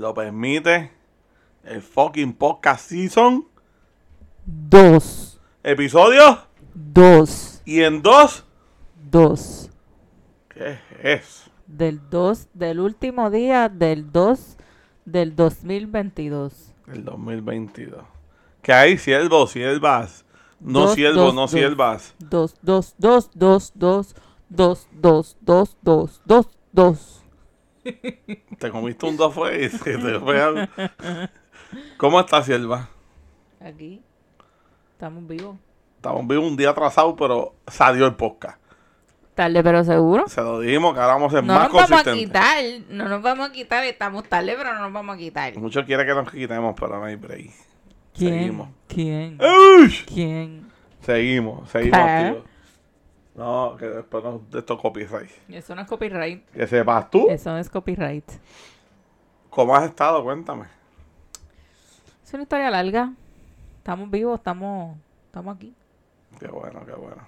lo permite, el fucking podcast season 2. Episodio 2. Y en 2. 2. ¿Qué es? Del 2, del último día del 2 del 2022. El 2022. Que hay siervos, siervas. No siervos, dos, no dos, siervas. 2, 2, 2, 2, 2, 2, 2, 2, 2, 2, 2. Te comiste un dos fue y se te fue algo. ¿Cómo estás, sierva? Aquí. Estamos vivos. Estamos vivos un día atrasado, pero salió el podcast. Tarde pero seguro. Se lo dijimos que ahora vamos a ser No más nos vamos a consistentes. quitar. No nos vamos a quitar. Estamos tarde, pero no nos vamos a quitar. Muchos quieren que nos quitemos, pero no hay break. ¿Quién? Seguimos. ¿Quién? ¿Quién? Seguimos, seguimos, ¿Qué? tío. No, que después no, de estos copyright. Eso no es copyright. Que sepas tú, Eso no es copyright. ¿cómo has estado? Cuéntame. Es una historia larga. Estamos vivos, estamos, estamos aquí. Qué bueno, qué bueno.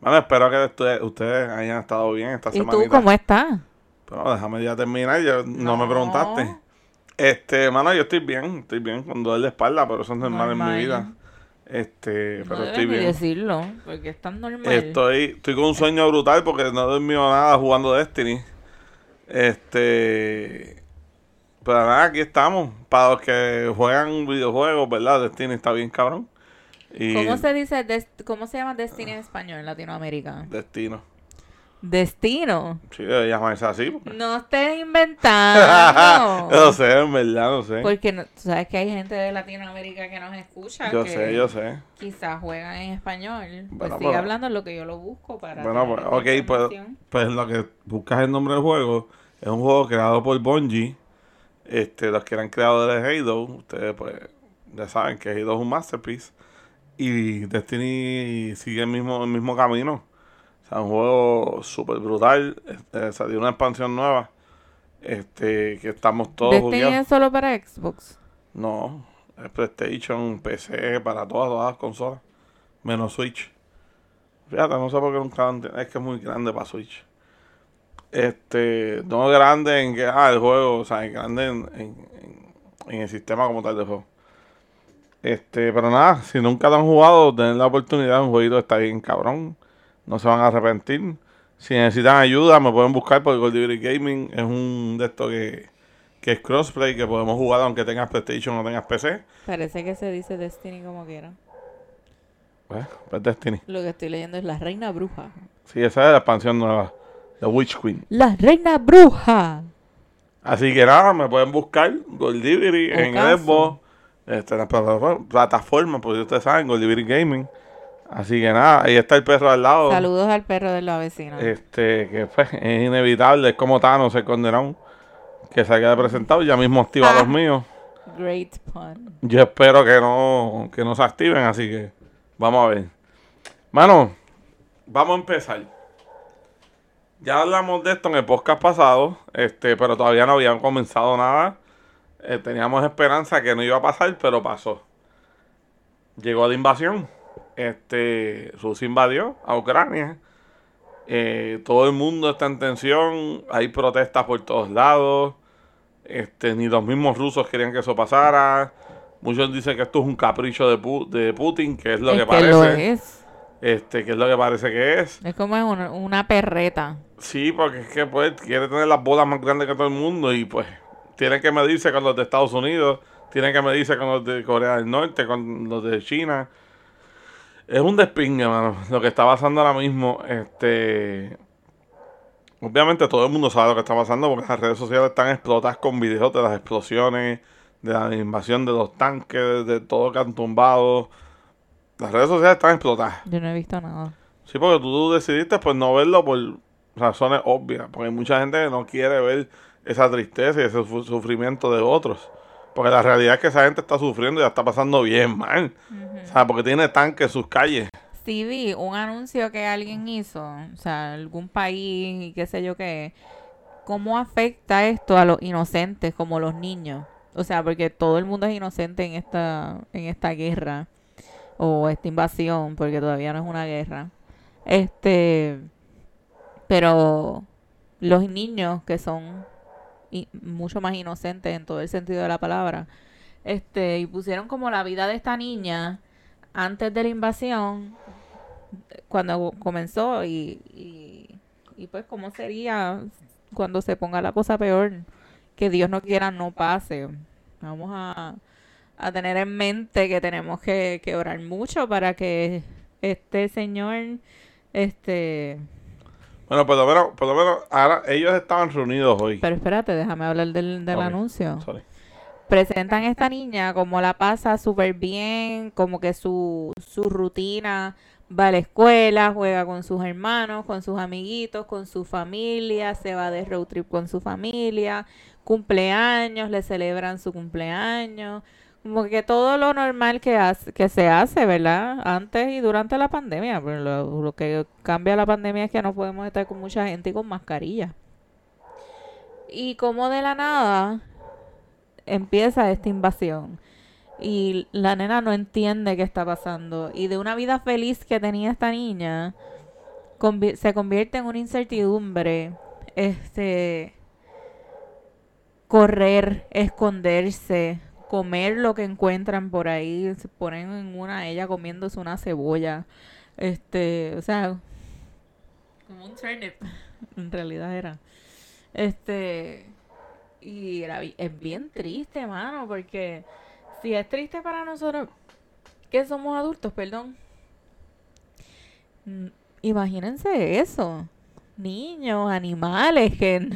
Bueno, espero que ustedes, ustedes hayan estado bien esta ¿Y semana. tú cómo estás? Pero déjame ya terminar, ya no, me preguntaste. Este, mano, yo estoy bien, estoy bien con dolor de espalda, pero eso es normal, en Normal. mi vida. Este, No pero debes estoy ni bien. decirlo, porque es tan normal. Estoy, estoy con un sueño brutal porque no he dormido nada jugando Destiny. Este. Pero nada, aquí estamos. Para los que juegan videojuegos, ¿verdad? Destiny está bien cabrón. Y ¿Cómo se dice, cómo se llama Destiny en español en Latinoamérica? Destino. Destino. Sí, así. porque- No estés inventando. no sé, en verdad, no sé. Porque no- tú sabes que hay gente de Latinoamérica que nos escucha. Yo que sé, yo sé. Quizás juegan en español. Pues Bueno, sigue pero- hablando lo que yo lo busco para. Bueno, pues, ok, pues, pues lo que buscas el nombre del juego es un juego creado por Bungie. Este, los que eran creadores de Halo, ustedes pues ya saben que Halo es un masterpiece. Y Destiny sigue el mismo, el mismo camino. O sea, un juego súper brutal. Este, salió una expansión nueva. Este, que estamos todos Destiny es solo para Xbox. No, es PlayStation, PC, para todas, todas las consolas. Menos Switch. Fíjate, no sé por qué nunca han- Es que es muy grande para Switch. Este, no grande en que, ah, el juego, o sea, es grande en, en- en- el sistema como tal de juego. Este, pero nada, si nunca lo han jugado, den la oportunidad, un jueguito está bien cabrón. No se van a arrepentir. Si necesitan ayuda, me pueden buscar por Goldberry Gaming. Es un de estos que, que es crossplay, que podemos jugar aunque tengas PlayStation o tengas PC. Parece que se dice Destiny como quiera. Pues, pues Destiny. Lo que estoy leyendo es La Reina Bruja. Sí, esa es la expansión nueva. The Witch Queen. La Reina Bruja. Así que nada, me pueden buscar Goldivery en. Xbox, este, en las plataformas, porque ustedes saben, Goldivery Gaming. Así que nada, ahí está el perro al lado. Saludos al perro de la vecina. Este, que pues, es inevitable, es como Thanos, el condenado, que se haya presentado, ya mismo activa Ah. los míos. Great pun. Yo espero que no, que no se activen, así que vamos a ver. Mano, vamos a empezar. Ya hablamos de esto en el podcast pasado, este, pero todavía no habían comenzado nada. Eh, teníamos esperanza que no iba a pasar, pero pasó. Llegó la invasión. Este, Rusia invadió a Ucrania. Eh, todo el mundo está en tensión. Hay protestas por todos lados. Este, ni los mismos rusos querían que eso pasara. Muchos dicen que esto es un capricho de, Pu- de Putin, que es lo es que que parece. lo es. Este, que es lo que parece que es. Es como una, una perreta. Sí, porque es que pues quiere tener las bolas más grandes que todo el mundo y pues tiene que medirse con los de Estados Unidos, tiene que medirse con los de Corea del Norte, con los de China. Es un despingue, mano, lo que está pasando ahora mismo. Este, obviamente todo el mundo sabe lo que está pasando porque las redes sociales están explotadas con videos de las explosiones, de la invasión de los tanques, de todo que han tumbado. Las redes sociales están explotadas. Yo no he visto nada. Sí, porque tú decidiste pues no verlo por razones obvias, porque mucha gente no quiere ver esa tristeza y ese su- sufrimiento de otros. Porque la realidad es que esa gente está sufriendo y la está pasando bien mal. O sea, porque tiene tanques en sus calles. Sí vi un anuncio que alguien hizo, o sea, algún país y qué sé yo qué. ¿Cómo afecta esto a los inocentes como los niños? O sea, porque todo el mundo es inocente en esta en esta guerra o esta invasión, porque todavía no es una guerra. Este, pero los niños que son y mucho más inocentes en todo el sentido de la palabra. Este, y pusieron como la vida de esta niña antes de la invasión, cuando comenzó, y, y, y pues cómo sería cuando se ponga la cosa peor, que Dios no quiera no pase. Vamos a, a tener en mente que tenemos que, que orar mucho para que este señor, este... Bueno, por lo menos, por lo menos ahora ellos estaban reunidos hoy. Pero espérate, déjame hablar del, del anuncio. sorry. Presentan a esta niña como la pasa súper bien, como que su, su rutina va a la escuela, juega con sus hermanos, con sus amiguitos, con su familia, se va de road trip con su familia, cumpleaños, le celebran su cumpleaños, como que todo lo normal que, hace, que se hace, ¿verdad? Antes y durante la pandemia, lo, que cambia la pandemia es que no podemos estar con mucha gente y con mascarilla. Y como de la nada empieza esta invasión y la nena no entiende qué está pasando y de una vida feliz que tenía esta niña se convierte en una incertidumbre este correr esconderse comer lo que encuentran por ahí se ponen en una ella comiéndose una cebolla este o sea como un turnip en realidad era este y era, es bien triste, mano, porque si es triste para nosotros que somos adultos, perdón. Imagínense eso. Niños, animales, que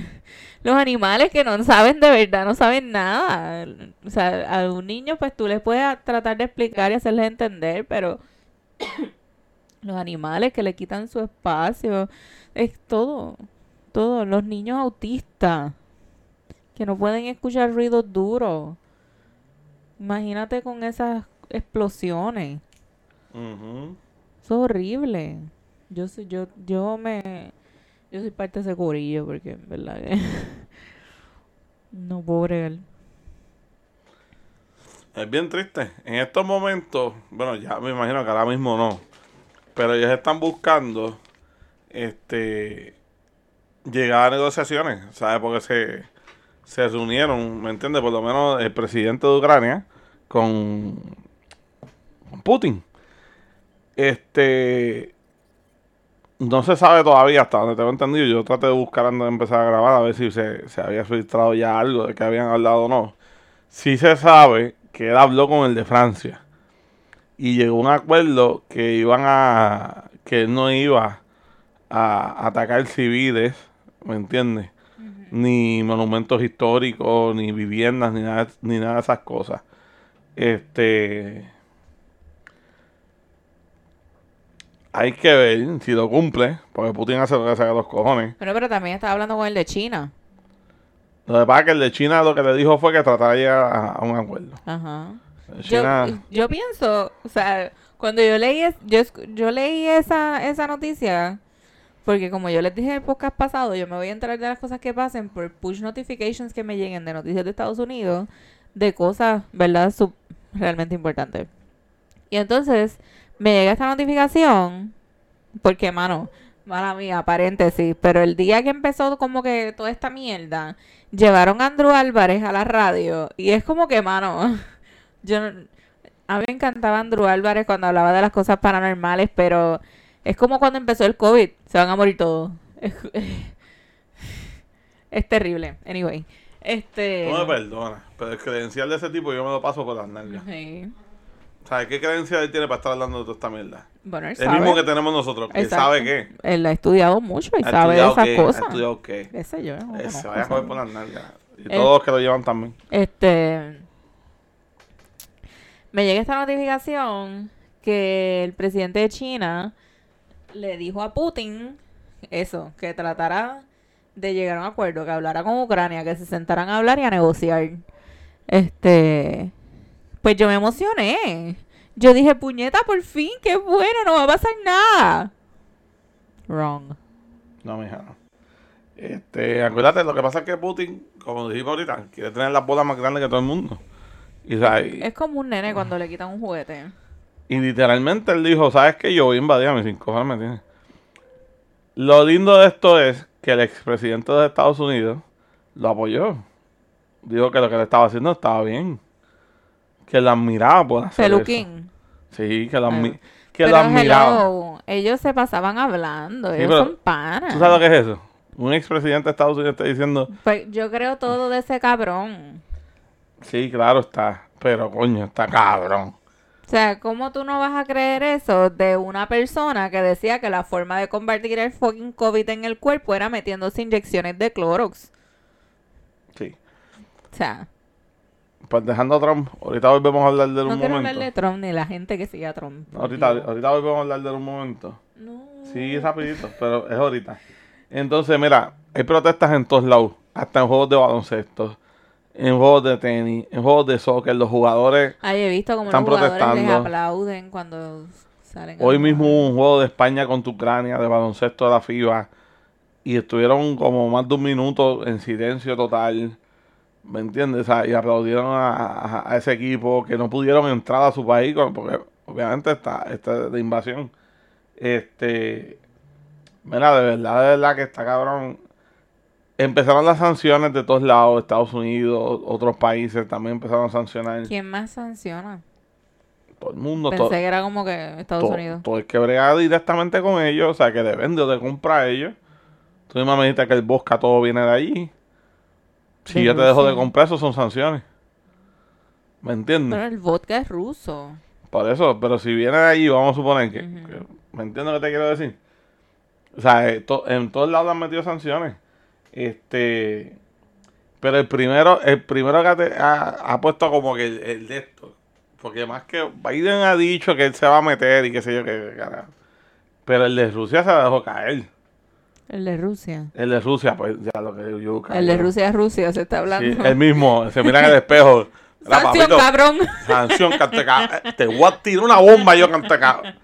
los animales que no saben de verdad, no saben nada. O sea, a un niño pues tú les puedes tratar de explicar y hacerles entender, pero los animales que le quitan su espacio, es todo, todo. Los niños autistas que no pueden escuchar ruidos duros. Imagínate con esas explosiones. Eso es horrible. Yo yo, yo me, yo soy parte de ese corillo porque en verdad que no puedo bregar. Es bien triste. En estos momentos, bueno, ya me imagino que ahora mismo no, pero ellos están buscando este llegar a negociaciones, ¿sabes? Porque se, se reunieron, ¿me entiendes? Por lo menos el presidente de Ucrania con, con Putin. Este no se sabe todavía hasta donde tengo entendido. Yo traté de buscar antes de empezar a grabar a ver si se, se había filtrado ya algo de que habían hablado o no. Sí se sabe que él habló con el de Francia y llegó a un acuerdo que iban a que él no iba a atacar civiles, ¿me entiendes? Ni monumentos históricos, ni viviendas, ni nada, ni nada de esas cosas. Este hay que ver si lo cumple, porque Putin hace lo que saca los cojones. Pero, pero también estaba hablando con el de China. Lo que pasa es que el de China lo que le dijo fue que tratara de llegar a, a un acuerdo. Ajá. Yo, pienso, o sea, cuando yo leí, es- yo, yo leí esa, esa noticia, porque como yo les dije en el podcast pasado, yo me voy a enterar de las cosas que pasen por push notifications que me lleguen de noticias de Estados Unidos, de cosas, ¿verdad? Sub- realmente importantes. Y entonces me llega esta notificación, porque, mano, mala mía, paréntesis, pero el día que empezó como que toda esta mierda, llevaron a Andrew Álvarez a la radio, y es como que, mano, yo a mí me encantaba Andrew Álvarez cuando hablaba de las cosas paranormales, pero es como cuando empezó el COVID, se van a morir todos. Es, es terrible. Anyway, este no me perdona, pero el credencial de ese tipo yo me lo paso por las nalgas. Sí. ¿Sabes qué credencial él tiene para estar hablando de toda esta mierda? Bueno, él El sabe. mismo que tenemos nosotros, que Exacto. sabe qué. Él ha estudiado mucho y ¿Ha sabe de estudiado esas qué? cosas. ¿Ha estudiado qué? Qué sé yo. no Eh, se conozco, vaya a joder por las nalgas. Y todos los que lo llevan también. Este. Me llega esta notificación que el presidente de China le dijo a Putin eso, que tratara de llegar a un acuerdo, que hablara con Ucrania, que se sentaran a hablar y a negociar. Este. Pues yo me emocioné. Yo dije, puñeta, por fin, qué bueno, no va a pasar nada. Wrong. No, mija. Este, acuérdate, lo que pasa es que Putin, como dijimos ahorita, quiere tener las bolas más grandes que todo el mundo. Y, o sea, y- Es como un nene cuando le quitan un juguete. y literalmente él dijo, ¿sabes qué? Yo voy a invadir a mis cinco ¿me entiendes? Lo lindo de esto es que el expresidente de Estados Unidos lo apoyó. Dijo que lo que le estaba haciendo estaba bien. Que la admiraba por hacer eso. Peluquín. Sí, que lo, Ay. admi- que hello, ellos se pasaban hablando, Sí, ellos son panas. ¿Tú sabes lo que es eso? Un expresidente de Estados Unidos está diciendo, Pues yo creo todo de ese cabrón. sí, claro está, pero coño, está cabrón. O sea, ¿cómo tú no vas a creer eso de una persona que decía que la forma de combatir el fucking COVID en el cuerpo era metiéndose inyecciones de Clorox? Sí. O sea, dejando a Trump, ahorita volvemos a hablar de él no un quiero momento. hablar de Trump ni la gente que sigue a Trump. Ahorita, ahorita volvemos a hablar de un momento. No. Sí, rapidito, pero es ahorita. Entonces, mira, hay protestas en todos lados, hasta en juegos de baloncesto, en juegos de tenis, en juegos de soccer, los jugadores... Ay, he visto como Están los jugadores les protestando. aplauden cuando salen. Hoy mismo hubo un juego de España contra Ucrania de baloncesto de la FIBA y estuvieron como más de un minuto en silencio total, ¿me entiendes? O sea, y aplaudieron a, a- a ese equipo que no pudieron entrar a su país porque obviamente está, está de invasión. Este, mira, de verdad, de verdad que está cabrón. Empezaron las sanciones de todos lados, Estados Unidos, otros países también empezaron a sancionar. ¿Quién más sanciona? Todo el mundo, Pensé todo, que era como que Estados todo, Unidos. todo el que brega directamente con ellos, o sea, que le vende o le compra a ellos. Tú misma me dijiste que el Bosca todo viene de allí. Si yo te dejo de comprar, eso son sanciones. ¿Me entiendes? Pero el vodka es ruso. Por eso, pero si viene de allí, vamos a suponer que... ¿Me entiendes lo que te quiero decir? O sea, eh, en todos lados han metido sanciones. Este... Pero el primero, el primero que ha, ha puesto como que el, el de esto. Porque más que Biden ha dicho que él se va a meter y qué sé yo qué carajo. Pero el de Rusia se dejó caer. El de Rusia. El de Rusia, pues ya lo que yo El de Rusia es Rusia, se está Sí, hablando. el mismo, se mira en el espejo. Sanción, papito, cabrón. Sanción, canteca. Te voy a tirar una bomba yo, canteca.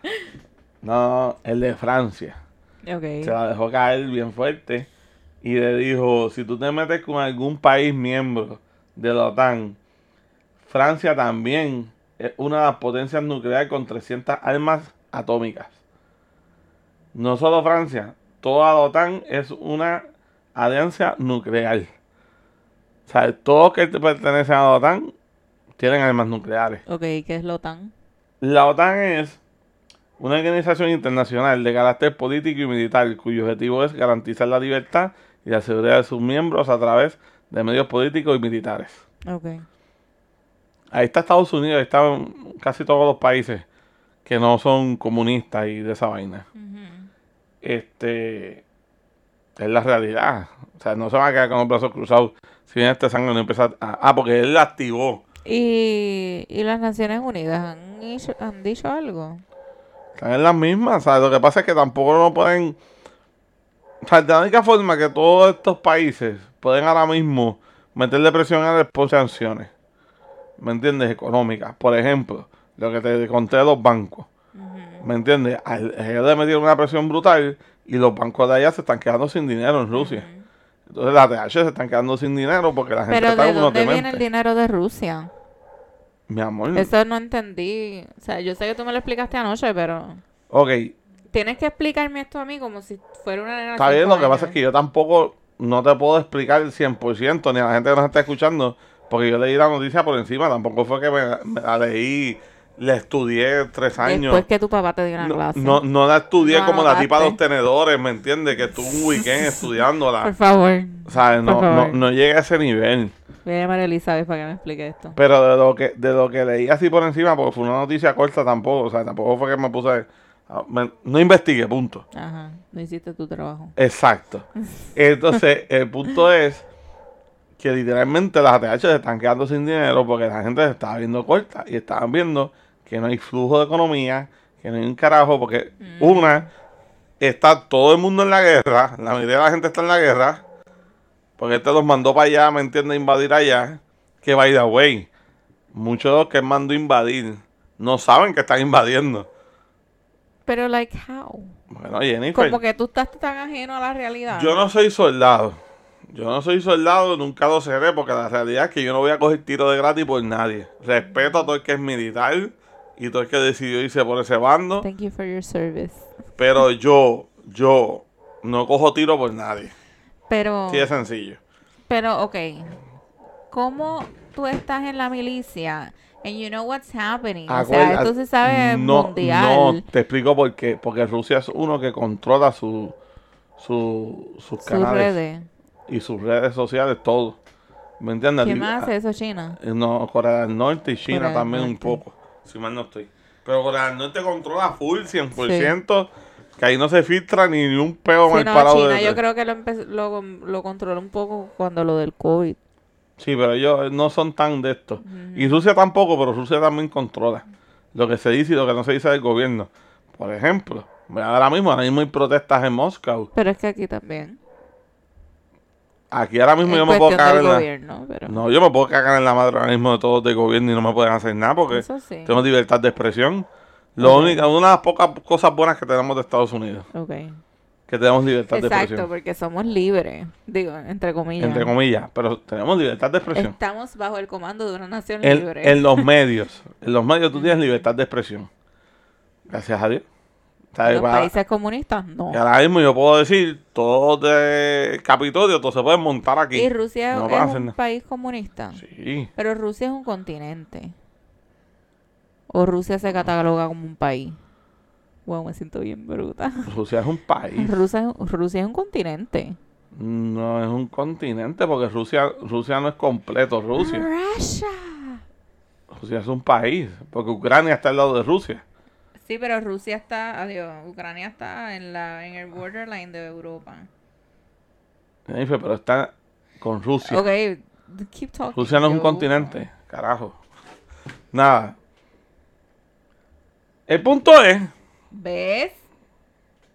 No, el de Francia. Se la dejó caer bien fuerte. Y le dijo, si tú te metes con algún país miembro de la OTAN, Francia también es una de las potencias nucleares con 300 armas atómicas. No solo Francia, toda la OTAN es una alianza nuclear. O sea, todos que pertenecen a la OTAN tienen armas nucleares. Ok, ¿qué es la OTAN? La OTAN es una organización internacional de carácter político y militar cuyo objetivo es garantizar la libertad y la seguridad de sus miembros a través de medios políticos y militares. Ok. Ahí está Estados Unidos, ahí están casi todos los países que no son comunistas y de esa vaina. Ujú. Este es la realidad. O sea, no se van a quedar con los brazos cruzados si viene este sangre no empieza a... Ah, porque él la activó. ¿Y, y las Naciones Unidas han, hecho- han dicho algo? Están en las mismas, ¿sabes? Lo que pasa es que tampoco no pueden... O sea, la única forma que todos estos países pueden ahora mismo meterle presión a por sanciones, ¿me entiendes? Económicas. Por ejemplo, lo que te conté de los bancos, ¿me entiendes? A ellos le metieron una presión brutal y los bancos de allá se están quedando sin dinero en Rusia. Entonces las TH se están quedando sin dinero porque la gente Pero está ¿de dónde viene el demente. dinero de Rusia? Mi amor. Eso no entendí. O sea, yo sé que tú me lo explicaste anoche, pero... Ok, Tienes que explicarme esto a mí como si fuera una Está bien, lo que pasa es que yo tampoco no te puedo explicar el 100%, ni a la gente que nos está escuchando, porque yo leí la noticia por encima, tampoco fue que me, me la leí, la estudié tres años. Después que tu papá te dio una No, clase. no, no la estudié No como la tipa de los tenedores, ¿me entiendes? Que estuve un weekend estudiándola. Por favor. O sea, no, por no, favor. no llegué a ese nivel. Voy a llamar a Elizabeth para que me explique esto. Pero de lo que de lo que leí así por encima, porque fue una noticia corta tampoco, o sea, tampoco fue que me puse... a- me- no investigué, punto. Ajá. No hiciste tu trabajo. Exacto. Entonces, el punto es que literalmente las ATH se están quedando sin dinero porque la gente se estaba viendo corta y estaban viendo que no hay flujo de economía, que no hay un carajo, porque una, está todo el mundo en la guerra, la mayoría de la gente está en la guerra, porque este los mandó para allá, ¿me entiendes? Invadir allá, que by the way, muchos de los que mandó invadir no saben que están invadiendo. Pero, like, how? Bueno, Jennifer. Como que tú estás tan ajeno a la realidad. Yo no soy soldado. Yo no soy soldado, nunca lo seré, porque la realidad es que yo no voy a coger tiro de gratis por nadie. Respeto a todo el que es militar y todo el que decidió irse por ese bando, Thank you for your service. pero yo, yo no cojo tiro por nadie. Pero, Sí, es sencillo. Pero, ok. ¿Cómo tú estás en la milicia and you know what's happening? O sea, Acuérdate, esto se sabe no, mundial. No, te explico por qué. Porque Rusia es uno que controla su, su, sus Sus canales redes. y sus redes sociales, todo. ¿Me entiendes? ¿Quién más hace eso, China? No, Corea del Norte y China Corea también un poco, si mal no estoy. Pero Corea del Norte controla full 100%, que ahí no se filtra ni, ni un peo Sí, mal no, parado. China de- yo creo que lo, lo, lo controló un poco cuando lo del COVID. Sí, pero ellos no son tan de esto. Y Rusia tampoco, pero Rusia también controla lo que se dice y lo que no se dice del gobierno. Por ejemplo, ahora mismo, ahora mismo hay protestas en Moscú. Pero es que aquí también. Aquí ahora mismo En yo me puedo cagar en la... gobierno, pero... No, yo me puedo cagar en la madre ahora mismo de todos del gobierno y no me pueden hacer nada porque sí. tengo libertad de expresión. Lo Ok. único, una de las pocas cosas buenas que tenemos de Estados Unidos. Ok. Que tenemos libertad de Exacto, expresión. porque somos libres. Digo, entre comillas. Entre comillas. Pero tenemos libertad de expresión. Estamos bajo el comando de una nación En, libre. en los medios. En los medios tú tienes libertad de expresión. Gracias a Dios. ¿Sabes? ¿Los Para- países comunistas? No. y ahora mismo yo puedo decir, todo de Capitolio, todo se puede montar aquí. ¿Y Rusia No es un nada. país comunista? Sí. Pero Rusia es un continente. ¿O Rusia se cataloga como un país? Wow, me siento bien bruta. Rusia es un país. Rusia, es- Rusia es un continente. No es un continente porque Rusia, Rusia no es completo Rusia. Russia. Rusia es un país. Porque Ucrania está al lado de Rusia. Sí, pero Rusia está, adiós, Ucrania está en la en el borderline de Europa. Pero está con Rusia. Ok, keep talking. Rusia no es un yo- continente, carajo. Nada. El punto es. ¿Ves?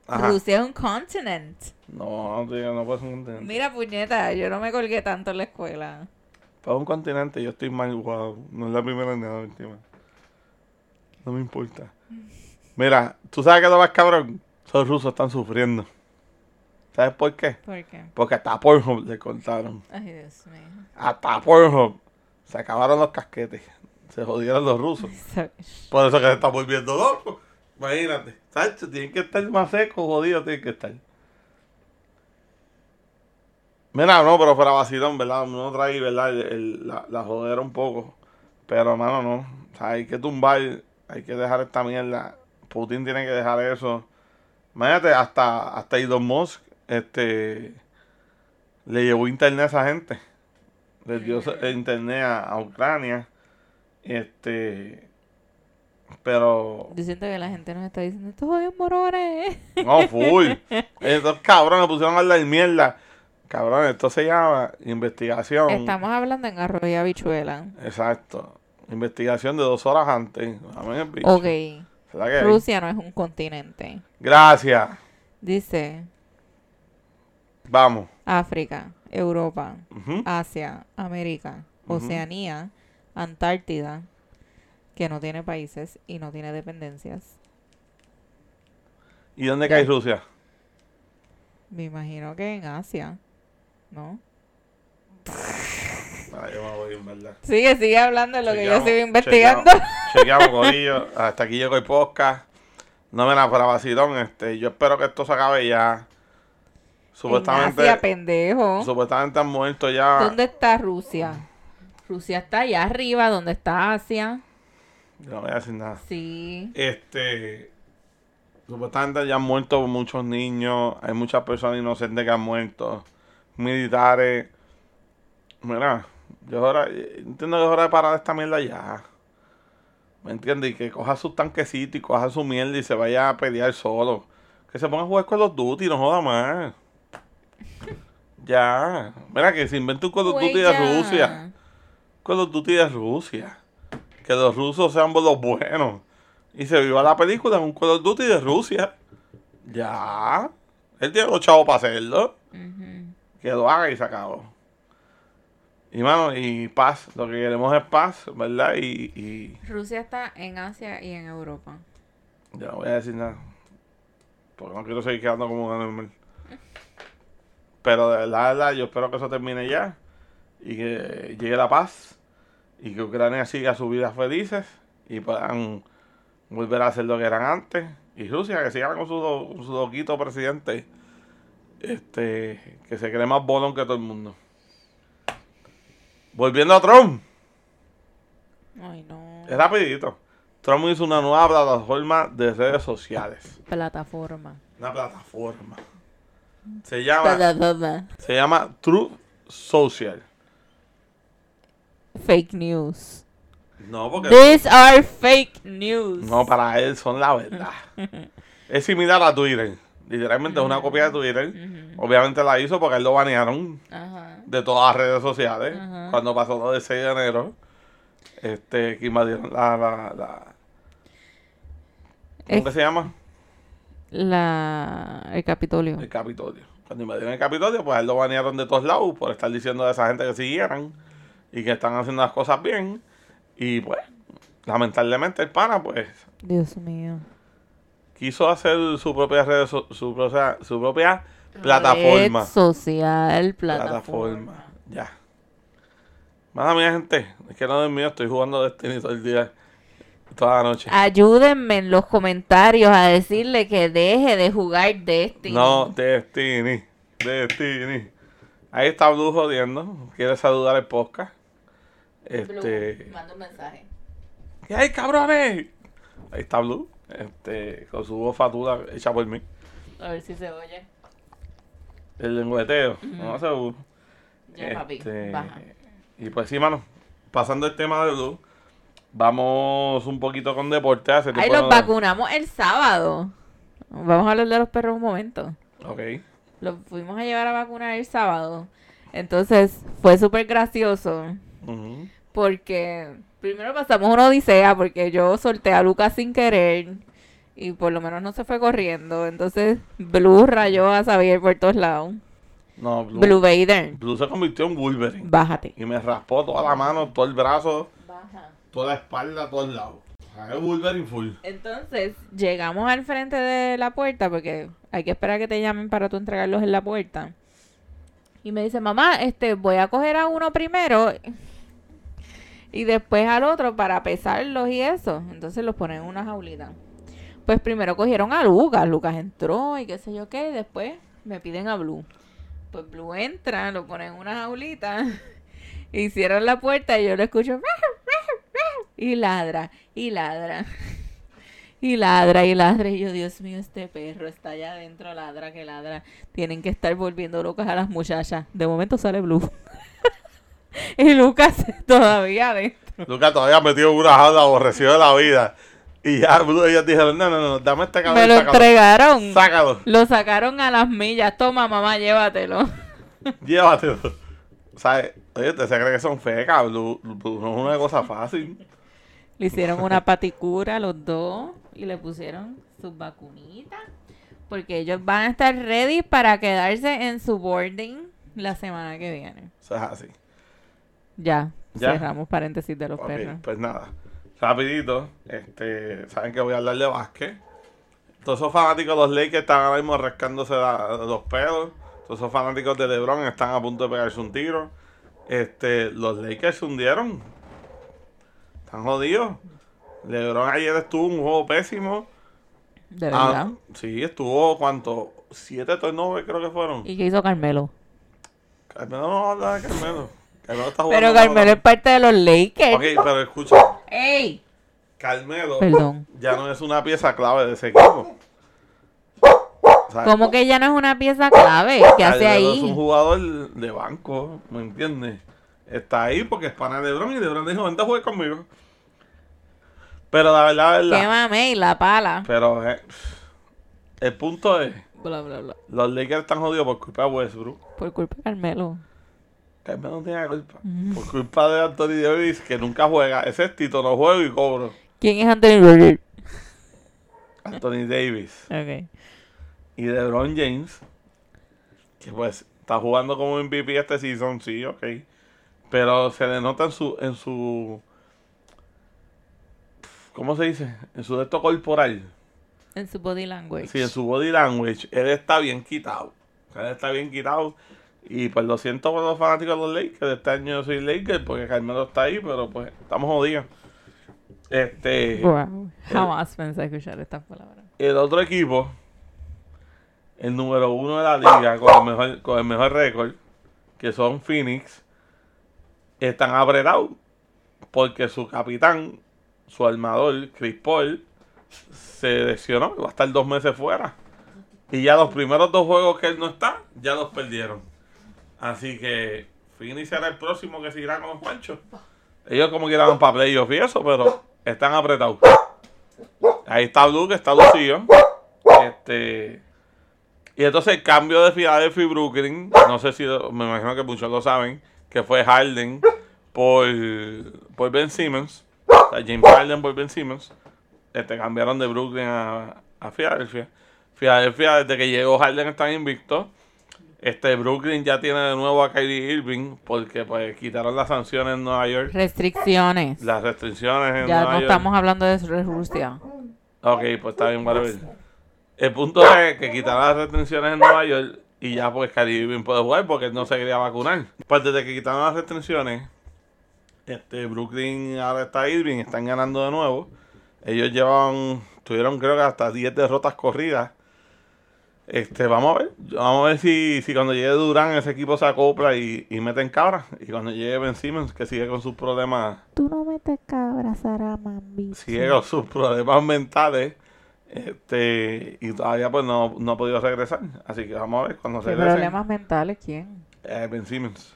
Ajá. Rusia es un continent. No, tío, no puede ser un continente. Mira, puñeta, yo no me colgué tanto en la escuela. Para un continente yo estoy mal wow. No es la primera ni la última. No me importa. Mira, ¿tú sabes qué es lo más cabrón? Esos rusos están sufriendo. ¿Sabes por qué? ¿Por qué? Porque hasta Pornhub le cortaron. Ay, Dios mío. Hasta Pornhub. Se acabaron los casquetes. Se jodieron los rusos. Por eso que se está volviendo loco. Imagínate. Sancho, tienen que estar más secos, jodidos, tienen que estar. Mira, no, pero fuera vacilón, ¿verdad? Uno trae, ¿verdad? El- el- la, la jodera un poco. Pero, hermano, no. O sea, hay que tumbar, hay que dejar esta mierda. Putin tiene que dejar eso. Imagínate, hasta, hasta Elon Musk, este, le llevó internet a esa gente. Le dio internet a, a Ucrania. Este, pero, Yo siento que la gente nos está diciendo, estos jodidos morones. no, full. Estos cabrones pusieron a hablar de mierda. Cabrón, esto se llama investigación. Estamos hablando en arroz y habichuela. Exacto. Investigación de dos horas antes. Dame el bicho. Ok. Rusia no es un continente. Gracias. Dice Vamos. África, Europa. Asia, América. Oceanía, Antártida, que no tiene países y no tiene dependencias. ¿Y dónde Ya. cae Rusia? Me imagino que en Asia, ¿no? Ah, yo me voy, en verdad. Sigue, sigue hablando de lo que yo sigo investigando. Chequeamos, corillo. Hasta aquí llegó el podcast. No me la para vacilón. Este, yo espero que esto se acabe ya. En Supuestamente, Asia, pendejo. supuestamente han muerto ya. ¿Dónde está Rusia? Rusia está allá arriba, donde está Asia. Yo no voy a decir nada. Sí. Este, supuestamente ya han muerto muchos niños, hay muchas personas inocentes que han muerto, militares. Mira, yo ahora entiendo que es hora de parar esta mierda ya. ¿Me entiendes? Y que coja sus tanquecitos y coja su mierda y se vaya a pelear solo. Que se ponga a jugar con los Duty, no joda más. Ya. Mira, que se invente un Call of Duty de. Rusia. Call of Duty de Rusia. Que los rusos sean los buenos. Y se viva la película en un Call of Duty de Rusia. Ya. Él tiene los chavos para hacerlo. Que lo haga y se acabó. Y mano, y paz. Lo que queremos es paz, ¿verdad? Y, y Rusia está en Asia y en Europa. ya no voy a decir nada. Porque no quiero seguir quedando como un normal. Pero de verdad, de verdad, yo espero que eso termine ya. Y que llegue la paz. Y que Ucrania siga sus vidas felices. Y puedan volver a hacer lo que eran antes. Y Rusia que siga con su, con su loquito presidente. Este, que se cree más bolón que todo el mundo. Volviendo a Trump. Ay, no. Es rapidito. Trump hizo una nueva plataforma de redes sociales. Plataforma. Una plataforma. Se llama, Plataforma. se llama Truth Social. Fake news. No, porque These are fake news. no para él son la verdad. es similar a Twitter. Literalmente es una copia de Twitter. Obviamente la hizo porque él lo banearon de todas las redes sociales. Cuando pasó lo del 6 de enero. Este, que invadieron la, la, la- ¿Cómo que se llama? La... El Capitolio. El Capitolio. Cuando invadieron el Capitolio, pues él lo banearon de todos lados por estar diciendo a esa gente que siguieran y que están haciendo las cosas bien. Y pues, lamentablemente el pana, pues, Dios mío. Quiso hacer su propia red, su, propia, su propia plataforma. Red social, plataforma. Plataforma. Ya. Mala mía, gente. Es que no es mío, estoy jugando Destiny todo el día. Toda la noche. Ayúdenme en los comentarios a decirle que deje de jugar Destiny. No, Destiny. Destiny. Ahí está Blue jodiendo. Quiere saludar el podcast. Este. Manda un mensaje. ¿Qué hay, cabrones? Ahí está Blue. Este. Con su voz fatura hecha por mí. A ver si se oye. El lengüeteo. No seguro. Ya, papi. Este, Baja. Y pues sí, mano. Pasando el tema de Blue. Vamos un poquito con deporte. Hace Ahí los no- vacunamos el sábado. Vamos a hablar de los perros un momento. Ok. Los fuimos a llevar a vacunar el sábado. Entonces fue súper gracioso. Ujú. Porque primero pasamos una odisea porque yo solté a Lucas sin querer. Y por lo menos no se fue corriendo. Entonces Blue rayó a Xavier por todos lados. No, Blue, Blue Vader. Blue se convirtió en Wolverine. Bájate. Y me raspó toda la mano, todo el brazo, Baja. toda la espalda, todos lados. Es Wolverine full. Entonces, llegamos al frente de la puerta porque hay que esperar que te llamen para tú entregarlos en la puerta. Y me dice, mamá, este, voy a coger a uno primero y después al otro para pesarlos y eso. Entonces los ponen en una jaulita. Pues primero cogieron a Lucas. Lucas entró y qué sé yo qué. Y después me piden a Blue. Pues Blue entra, lo ponen en una jaulita. Y cierran la puerta y yo lo escucho. Y ladra, y ladra. Y ladra, y ladra. Y yo, Dios mío, este perro está allá adentro, ladra, que ladra. Tienen que estar volviendo locas a las muchachas. De momento sale Blue. y Lucas todavía adentro. Lucas todavía metido en una jaula aborrecido de la vida. Y ya ellos dijeron, no, no, no, dame este cabrón, Me lo sácalo. entregaron. Sácalo, Lo sacaron a las millas. Toma, mamá, llévatelo. llévatelo. Sea, oye, usted se cree que son fecas, no es una cosa fácil. Le hicieron una paticura a los dos y le pusieron sus vacunitas. Porque ellos van a estar ready para quedarse en su boarding la semana que viene. Eso es así. Ya, Ya. cerramos paréntesis de los perros. pues nada. Rapidito, este, saben que voy a hablar de básquet. Todos esos fanáticos de los Lakers están ahora mismo rascándose la- los pelos. Todos esos fanáticos de LeBron están a punto de pegarse un tiro. Este, los Lakers se hundieron. Están jodidos. LeBron ayer estuvo un juego pésimo. De Ah, verdad. sí, estuvo, ¿cuánto? Siete turnovers creo que fueron. ¿Y qué hizo Carmelo? Carmelo no habla de Carmelo. Carmelo está jugando. Pero Carmelo es parte de los Lakers. Ok, pero escucha. ¡Ey! Carmelo Perdón. ya no es una pieza clave de ese equipo. ¿Cómo que ya no es una pieza clave? ¿Qué hace Carmelo Es un ahí? jugador de banco, ¿me entiendes? Está ahí porque es pana de LeBron y LeBron dijo, vente a jugar conmigo. Pero la verdad, la ¡Qué verdad. mame y la pala! Pero eh, el punto es, Bla, bla, bla. los Lakers están jodidos por culpa de Westbrook. Por culpa de Carmelo. Carmelo no tiene la culpa. Mm. Por culpa de Anthony Davis, que nunca juega. Ese es Tito, no juego y cobro. ¿Quién es Anthony Roger? Anthony Davis. Ok. Y LeBron James, que pues está jugando como MVP este season, sí, ok. Pero se le nota en su, en su, ¿cómo se dice? En su texto corporal. En su body language. Sí, en su body language. Él está bien quitado. Él está bien quitado. Y pues lo siento por los fanáticos de los Lakers. Este año yo soy Lakers porque Carmelo está ahí, pero pues estamos jodidos. Este, Wow. Jamás pensé escuchar estas palabras. el otro equipo, el número uno de la liga con el mejor, con el mejor récord, que son Phoenix, están apretados porque su capitán, su armador, Chris Paul, se lesionó y va a estar dos meses fuera. Y ya los primeros dos juegos que él no está, ya los perdieron. Así que Phoenix será el próximo que seguirá con los Juanchos. Ellos como quieran van para playoff y eso, pero están apretados. Ahí está Blue, que está lucido. Este, y entonces el cambio de Philadelphia y Brooklyn, no sé si, me imagino que muchos lo saben, que fue Harden por, por Ben Simmons. O sea, James Harden por Ben Simmons. Este, cambiaron de Brooklyn a, a Philadelphia. Philadelphia, desde que llegó Harden, está invicto. Este, Brooklyn ya tiene de nuevo a Kyrie Irving porque pues quitaron las sanciones en Nueva York. Restricciones. Las restricciones en Ya Nueva no York. estamos hablando de Rusia. Ok, pues está bien, whatever. El punto es que quitaron las restricciones en Nueva York y ya pues Kyrie Irving puede jugar porque él no se quería vacunar. Pues desde que quitaron las restricciones, este Brooklyn ahora está Irving, están ganando de nuevo. Ellos llevan, tuvieron creo que hasta 10 derrotas corridas. Este, vamos a ver, vamos a ver si, si cuando llegue Durán ese equipo se acopla y, y mete en cabra. Y cuando llegue Ben Simmons, que sigue con sus problemas Tú no metes cabra, Sara Mambi. sigue con sus problemas mentales este y todavía pues no, no ha podido regresar así que vamos a ver cuando ¿Qué regrese problemas mentales? ¿Quién? eh, Ben Simmons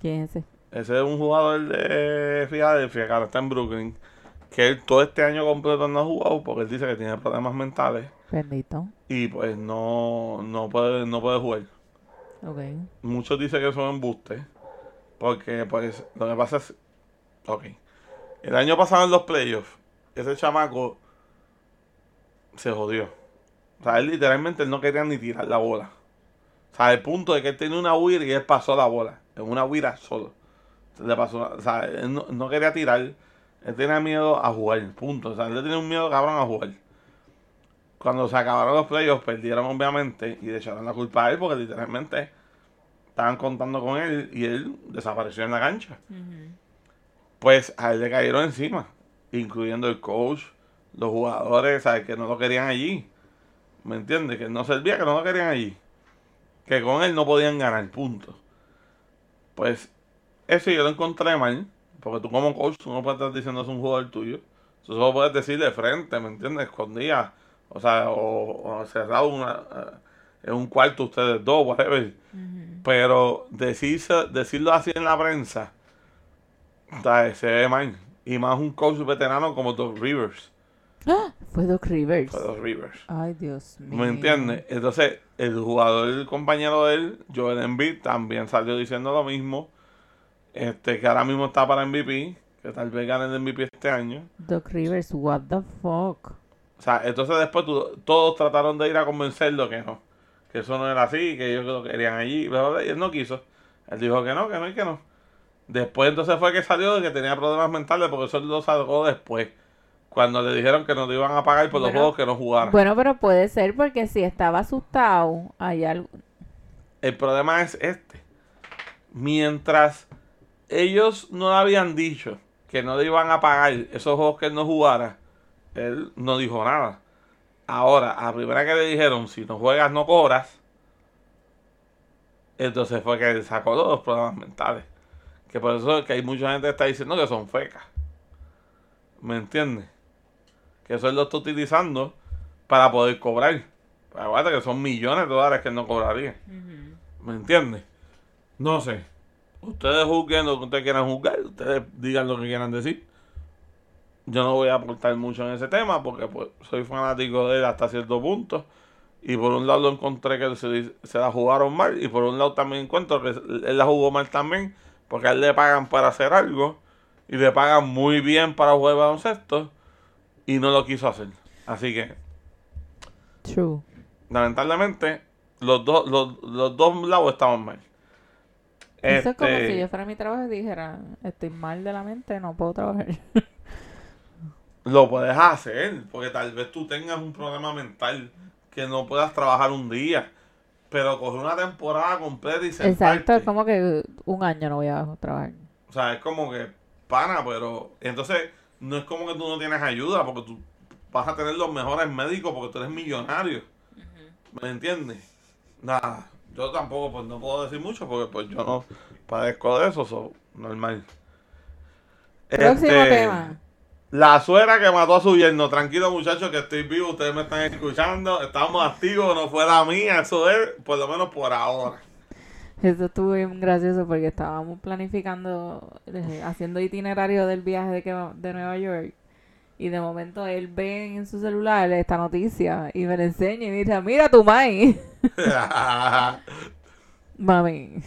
¿Quién es ese? ese es un jugador de Philadelphia que ahora está en Brooklyn que él todo este año completo no ha jugado porque él dice que tiene problemas mentales. Bendito. y pues no no puede no puede jugar. Ok. muchos dicen que son embustes porque pues lo que pasa es ok. El año pasado en los playoffs ese chamaco se jodió. O sea él literalmente él no quería ni tirar la bola. O sea el punto de que él tenía una huira y él pasó la bola en una huira solo. Le pasó o sea él no, no quería tirar él tenía miedo a jugar punto o sea él tenía un miedo cabrón a jugar cuando se acabaron los playoffs perdieron obviamente y le echaron la culpa a él porque literalmente estaban contando con él y él desapareció en la cancha. Pues a él le cayeron encima, incluyendo el coach, los jugadores, ¿sabes? que no lo querían allí. ¿Me entiendes? Que no servía, que no lo querían allí. Que con él no podían ganar, punto. Pues eso yo lo encontré mal, porque tú como coach, tú no puedes estar diciendo es un jugador tuyo. Tú solo puedes decir de frente, ¿me entiendes? Escondida. O sea, o, o cerrado una, eh, en un cuarto ustedes dos, whatever. Pero decirse, decirlo así en la prensa, sea, se ve mal. Y más un coach veterano como Doc Rivers. ¡Ah! Fue Doc Rivers. Fue Doc Rivers. Ay, Dios mío. ¿Me entiendes? Entonces, el jugador, el compañero de él, Joel Embiid, también salió diciendo lo mismo. Este, que ahora mismo está para MVP, que tal vez gane el MVP este año. Doc Rivers, what the fuck. O sea, entonces después todos trataron de ir a convencerlo que no. Que eso no era así, que ellos lo querían allí. y él no quiso. Él dijo que no, que no y que no. Después entonces fue que salió de que tenía problemas mentales porque eso lo sacó después. Cuando le dijeron que no le iban a pagar por los juegos que no jugara. Bueno, pero puede ser porque si estaba asustado, hay algo. El problema es este. Mientras ellos no habían dicho que no le iban a pagar esos juegos que él no jugara, él no dijo nada. Ahora, a la primera que le dijeron, si no juegas no cobras, entonces fue que él sacó los problemas mentales. Que por eso es que hay mucha gente que está diciendo que son fecas. ¿Me entiendes? Que eso él lo está utilizando para poder cobrar. Aguanta que son millones de dólares que él no cobraría. ¿Me entiendes? No sé. Ustedes juzguen lo que ustedes quieran juzgar. Ustedes digan lo que quieran decir. Yo no voy a aportar mucho en ese tema porque pues, soy fanático de él hasta cierto punto. Y por un lado lo encontré que se, se la jugaron mal. Y por un lado también encuentro que él la jugó mal también. Porque a él le pagan para hacer algo. Y le pagan muy bien para jugar baloncesto. Y no lo quiso hacer. Así que True. lamentablemente, los dos, los, los dos lados estaban mal. Eso es como Este, si yo fuera a mi trabajo y dijera, estoy mal de la mente, no puedo trabajar. Lo puedes hacer, porque tal vez tú tengas un problema mental que no puedas trabajar un día, pero coger una temporada completa y sentarte. Exacto, es como que un año no voy a trabajar. O sea, es como que pana, pero entonces no es como que tú no tienes ayuda, porque tú vas a tener los mejores médicos porque tú eres millonario. ¿Me entiendes? Nada, yo tampoco pues no puedo decir mucho porque pues yo no padezco de eso, so, normal. Próximo Este, tema. La suegra que mató a su yerno. Tranquilo, muchachos, que estoy vivo. Ustedes me están escuchando. Estamos activos. No fue la mía. Eso es, por lo menos por ahora. Eso estuvo bien gracioso porque estábamos planificando, eh, haciendo itinerario del viaje de, que de Nueva York. Y de momento él ve en su celular esta noticia y me la enseña y me dice, mira tu mai. Mami.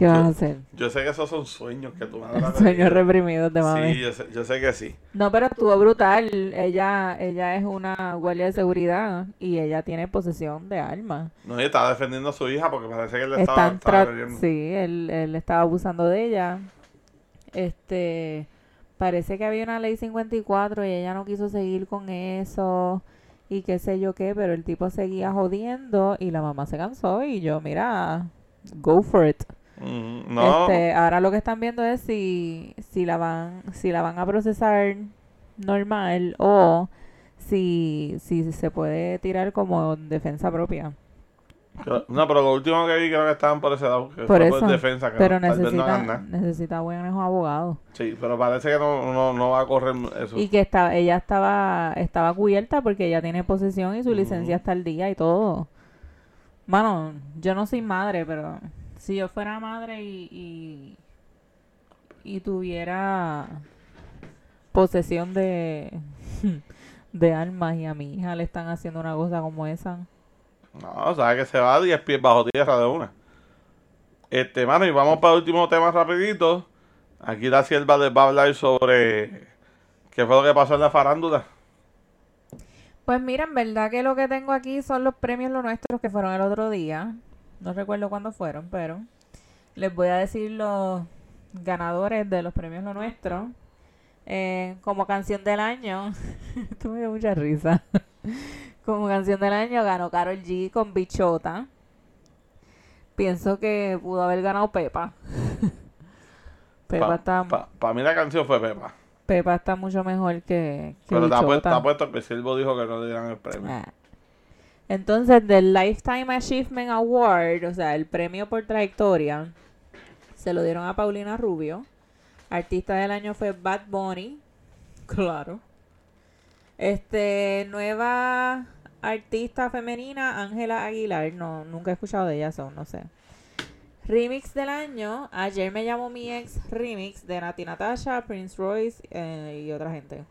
¿Qué vas a hacer? yo sé que esos son sueños que tu madre Sueños reprimidos de mami. Sí, yo sé, yo sé que sí. No, pero estuvo brutal. Ella, ella es una guardia de seguridad y ella tiene posesión de armas. No, y estaba defendiendo a su hija porque parece que él le estaba, estaba sí, él, él estaba abusando de ella. Este, parece que había una ley 54 y ella no quiso seguir con eso y qué sé yo qué, pero el tipo seguía jodiendo y la mamá se cansó y yo, mira, go for it. Mm, no, Este, ahora lo que están viendo es si, si la van, si la van a procesar normal o si, si se puede tirar como defensa propia. No, pero lo último que vi creo que estaban por ese lado. Que Por fue eso, defensa, que Pero no- no necesita buenos abogados. Sí, pero parece que no, no, no va a correr eso. Y que está, ella estaba, estaba cubierta porque ella tiene posesión y su licencia está al día y todo. Mano, yo no soy madre, pero si yo fuera madre y, y, y tuviera posesión de, de armas y a mi hija le están haciendo una cosa como esa. No, sabe que se va a 10 pies bajo tierra de una. Este, mano, y vamos para el último tema rapidito. Aquí la sierva les va a hablar sobre qué fue lo que pasó en la farándula. Pues mira, en verdad que lo que tengo aquí son los premios lo nuestros que fueron el otro día. No recuerdo cuándo fueron, pero les voy a decir los ganadores de los premios lo nuestro. Eh, como canción del año, dio mucha risa. Como canción del año ganó Carol G con Bichota. Pienso que pudo haber ganado Pepa. Pepa, Para está, mí la canción fue Pepa. Pepa está mucho mejor que, que Pero está puesto, está que el siervo dijo que no le dieran el premio. Ah. Entonces, del Lifetime Achievement Award, o sea, el premio por trayectoria, se lo dieron a Paulina Rubio. Artista del año fue Bad Bunny. Claro. Este, nueva artista femenina, Ángela Aguilar. No, nunca he escuchado de ella, son, no sé. Remix del año, ayer me llamó mi ex remix de Nati Natasha, Prince Royce eh, y otra gente.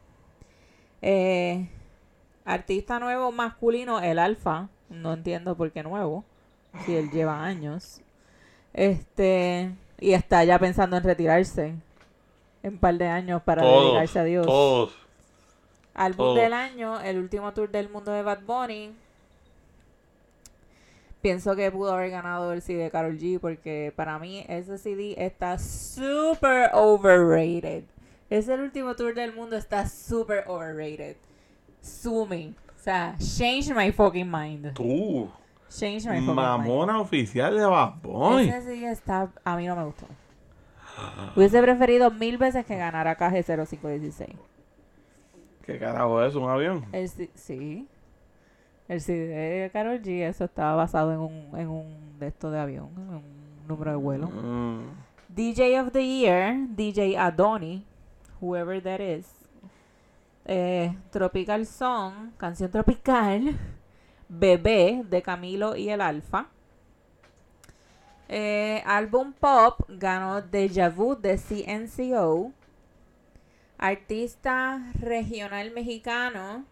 Eh, artista nuevo masculino, el Alfa. No entiendo por qué nuevo. Si él lleva años. Este. Y está ya pensando en retirarse. En un par de años para todos, dedicarse a Dios. todos. Álbum todos. del año, el último tour del mundo de Bad Bunny. Pienso que pudo haber ganado el CD de Karol G porque para mí ese CD está super overrated. Es el último tour del mundo, está super overrated. Sumi. O sea, change my fucking mind. Tú, Change my fucking mind. mamona oficial de Bad Bunny. Ese CD está, a mí no me gustó. Hubiese preferido mil veces que ganara KG0516. ¿Qué carajo es? ¿Un avión? El, sí. El CD de Karol G, eso estaba basado en un, en un de esto de avión, en un número de vuelo. Mm. DJ of the Year, DJ Adoni, whoever that is. Eh, tropical Song, canción tropical. Bebé de Camilo y el Alfa. Eh, álbum pop ganó Deja Vu de CNCO. Artista regional mexicano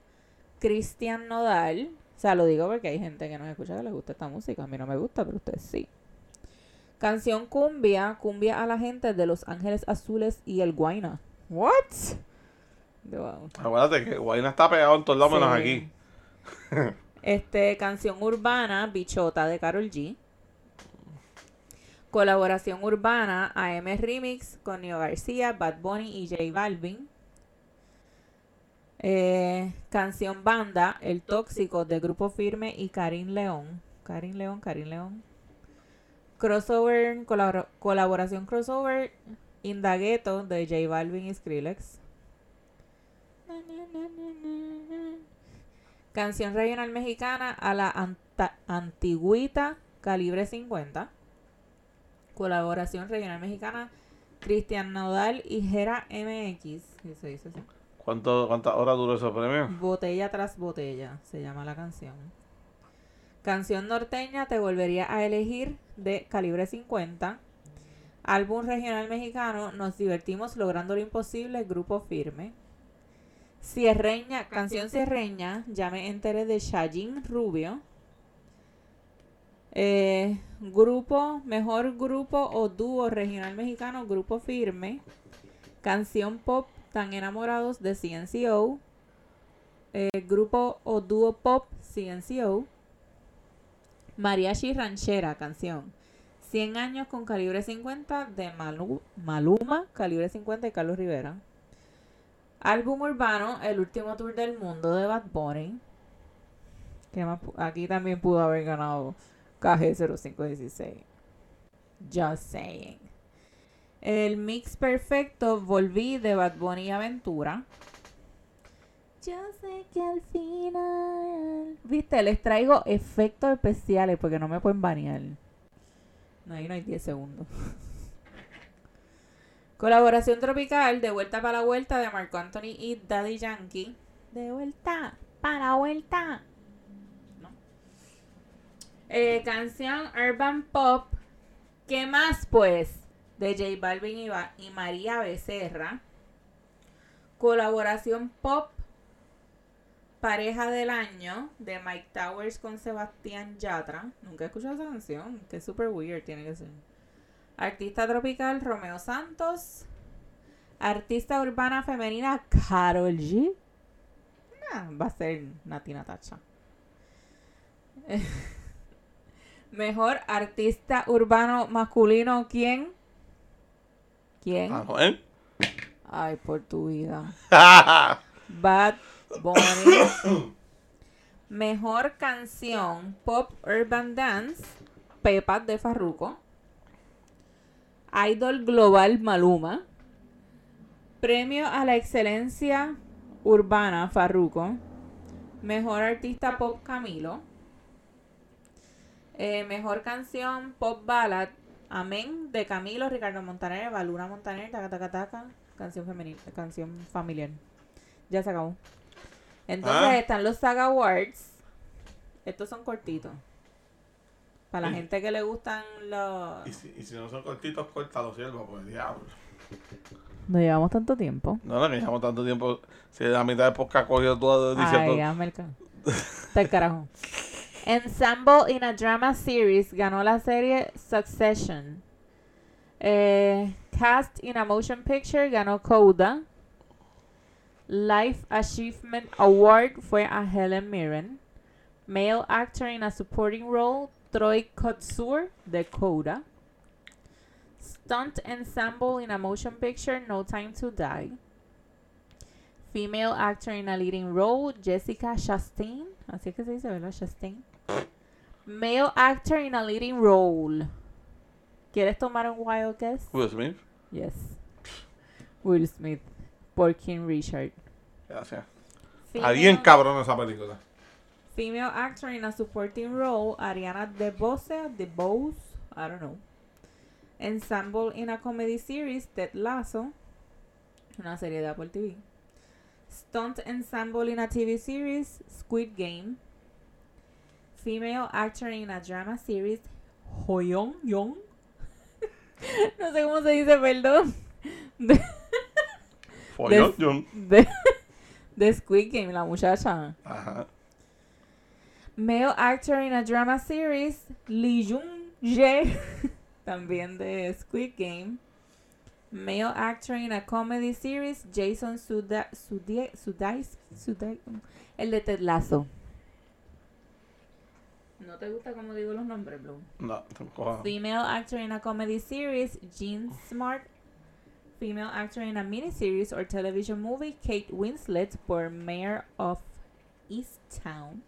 Cristian Nodal. O sea, lo digo porque hay gente que no escucha que le gusta esta música. A mí no me gusta, pero ustedes sí. Canción cumbia, cumbia a la gente de Los Ángeles Azules y el Guayna. What? Wow. Acuérdate que Guayna está pegado en todos lados menos Sí. aquí. Este, canción urbana, Bichota de Carol G. Colaboración urbana, AM Remix con Neo García, Bad Bunny y J Balvin. Eh, canción banda, El Tóxico de Grupo Firme y Karim León. Karim León, Karim León. Crossover, colabora- colaboración crossover, Indagueto de J Balvin y Skrillex. Canción regional mexicana a la antigüita calibre 50. Colaboración regional mexicana Cristian Nodal y Jera MX. ¿Qué se dice así? ¿Cuánto, ¿Cuántas horas duró ese premio? Botella tras botella se llama la canción. Canción norteña Te volvería a elegir de calibre 50. Álbum regional mexicano Nos divertimos logrando lo imposible, grupo firme. Cierreña, canción cierreña, ya me enteré de Shajin Rubio. Eh, grupo, mejor grupo o dúo regional mexicano, grupo firme. Canción pop, tan enamorados de CNCO. Eh, grupo o dúo pop, CNCO. Mariachi Ranchera, canción. 100 años con calibre 50 de Malu- Maluma, calibre 50 y Carlos Rivera. Álbum urbano, el último tour del mundo de Bad Bunny. Aquí también pudo haber ganado KG0516. Just saying. El mix perfecto, volví de Bad Bunny y Aventura. Yo sé que al final. Viste, les traigo efectos especiales porque no me pueden banear. No, ahí no hay 10 segundos. Colaboración tropical, de vuelta para la vuelta de Marco Anthony y Daddy Yankee. De vuelta para la vuelta. Eh, canción Urban Pop. ¿Qué más pues? De J Balvin y, y María Becerra. Colaboración Pop. Pareja del año de Mike Towers con Sebastián Yatra. Nunca he escuchado esa canción. Que super weird tiene que ser. Artista tropical Romeo Santos. Artista urbana femenina Carol G. Va a ser Nati Natacha. Mejor artista urbano masculino, ¿quién? ¿Quién? Anuel. Ay, por tu vida. Bad Bunny. Mejor canción Pop Urban Dance. Pepa de Farruko. Idol Global Maluma. Premio a la excelencia urbana Farruko. Mejor artista pop Camilo. Eh, mejor canción pop ballad Amén de Camilo, Ricardo Montaner, Valuna Montaner, taca taca taca, canción femenina, canción familiar. Ya se acabó. Entonces Ah. están los Saga Awards. Estos son cortitos. Para la Sí. gente que le gustan los... Y si, y si no son cortitos, córtalos, sierva, pues diablo. No llevamos tanto tiempo. No, no, que llevamos tanto tiempo. Si la mitad de podcast cogió todo diciendo. Ay, el ca- Está el carajo. Ensemble in a Drama Series ganó la serie Succession. Eh, cast in a Motion Picture ganó Coda. Life Achievement Award fue a Helen Mirren. Male Actor in a Supporting Role, Troy Kotsur de Coda. Stunt Ensemble in a Motion Picture, No Time to Die. Female actor in a leading role, Jessica Chastain. Así que se dice, ¿verdad? Chastain. Male actor in a leading role. ¿Quieres tomar un wild guess? Will Smith. Yes. Will Smith. Por King Richard. Gracias. Female, Alguien cabrón esa película. female actor in a supporting role, Ariana DeBose, DeBose, I don't know. Ensemble in a comedy series, Ted Lasso. Una serie de Apple TV. Stunt ensemble in a TV series, Squid Game. Female actor in a drama series, Hoyeon Young. no sé cómo se dice, perdón. De, Des- John. de, de Squid Game, la muchacha. Ajá. Male actor in a drama series, Lee Jung Jae, también de Squid Game. Male actor in a comedy series, Jason Suda Sudeikis, Sudeik- el de Ted Lasso. ¿No te gusta cómo digo los nombres, Blue? No, tampoco. Female actor in a comedy series, Jean Smart. Female actor in a miniseries or television movie, Kate Winslet por Mayor of Easttown.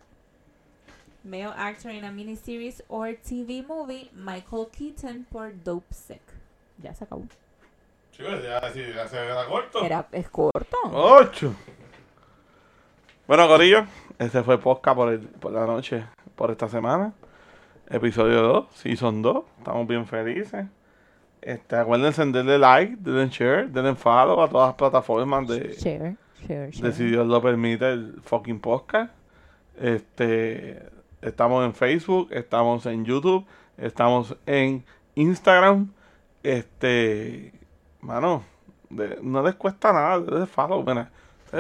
Male actor in a miniseries or TV movie, Michael Keaton por Dope Sick. Ya se acabó. Chicos, ya, sí, ya se era corto. Era, es corto. Ocho. Bueno, Corillo, este fue podcast por, el- por la noche, por esta semana. Episodio 2, Season 2. Estamos bien felices. Este, acuérdense de darle like, denle share, denle follow a todas las plataformas de, Share, share, de share. si Dios lo permite el fucking podcast. Este, estamos en Facebook, estamos en YouTube, estamos en Instagram. Este, mano, de- no les cuesta nada, denle follow, mira.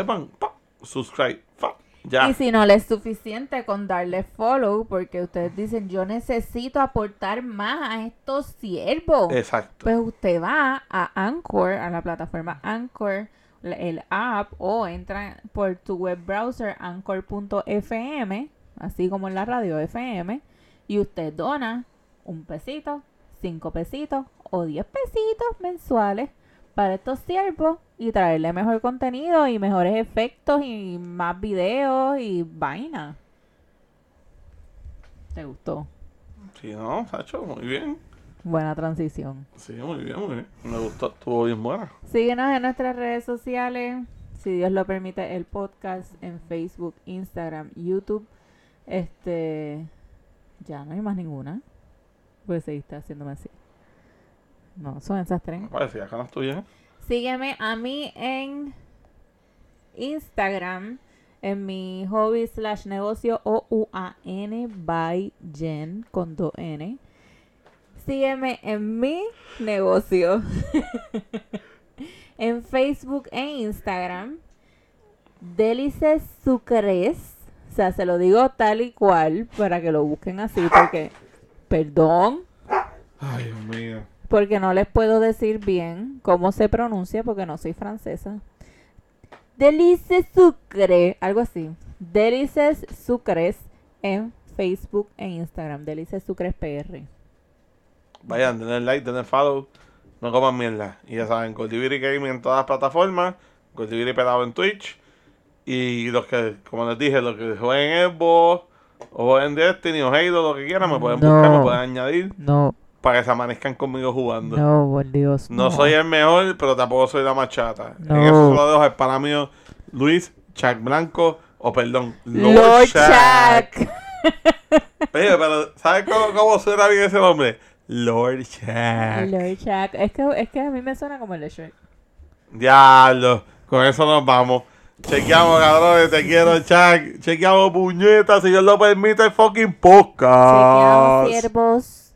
Van, pa, subscribe, pa, ya. Y si no le es suficiente con darle follow, porque ustedes dicen, yo necesito aportar más a estos siervos. Exacto. Pues usted va a Anchor, a la plataforma Anchor, el app, o entra por tu web browser anchor.fm, así como en la radio FM, y usted dona un pesito, cinco pesitos o diez pesitos mensuales para estos siervos y traerle mejor contenido y mejores efectos y más videos y vaina. ¿Te gustó? Sí, no, Sacho, muy bien. Buena transición. Sí, muy bien, muy bien. Me gustó, estuvo bien buena. Síguenos en nuestras redes sociales, si Dios lo permite, el podcast en Facebook, Instagram, YouTube. Este, ya no hay más ninguna. Pues seguiste haciéndome así. No, son esas tres. Me parecía que no estuviera. Sígueme a mí en Instagram, en mi hobby slash negocio o u a n by Jen con dos n. Sígueme en mi negocio en Facebook e Instagram. Delices Sucres. O sea, se lo digo tal y cual para que lo busquen así porque, perdón, Ay, Dios mío. Porque no les puedo decir bien cómo se pronuncia porque no soy francesa. Delices Sucre, algo así. Delices Sucres en Facebook e Instagram. Delices Sucres PR. Vayan, denle like, denle follow. No coman mierda. Y ya saben, Goldiviri Gaming en todas las plataformas. Goldiviri Pelado en Twitch. Y los que, como les dije, los que jueguen Xbox o jueguen Destiny o Halo, lo que quieran, me pueden No. buscar, me pueden añadir No, para que se amanezcan conmigo jugando. no, por Dios. No soy el mejor, pero tampoco soy la más chata. No. En eso lo dejo al pana mío Luis Chuck Blanco, o perdón, Lord. Chuck. Oye, pero ¿sabes cómo, cómo suena bien ese nombre? Lord Chuck. Lord Chuck. Es que, es que a mí me suena como el de Shrek. Diablo, con eso nos vamos. Chequeamos, cabrones, te quiero, Chuck. Chequeamos, puñetas, si Dios lo permite, el fucking podcast. Chequeamos, siervos.